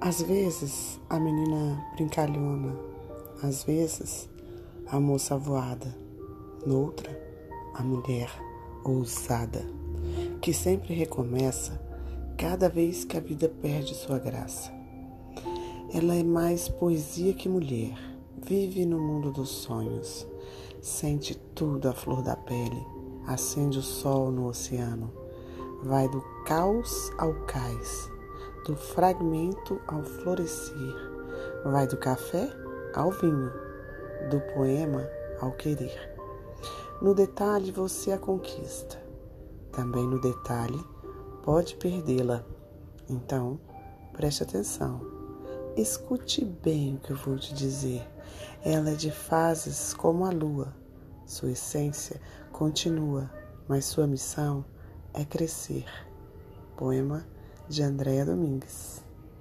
Às vezes, a menina brincalhona, às vezes, a moça voada, noutra, a mulher ousada, que sempre recomeça cada vez que a vida perde sua graça. Ela é mais poesia que mulher, vive no mundo dos sonhos, sente tudo à flor da pele, acende o sol no oceano, vai do caos ao cais, do fragmento ao florescer, vai do café ao vinho, do poema ao querer. No detalhe você a conquista, também no detalhe pode perdê-la. Então, preste atenção. Escute bem o que eu vou te dizer. Ela é de fases como a lua. Sua essência continua, mas sua missão é crescer. Poema de Andréa Domingues.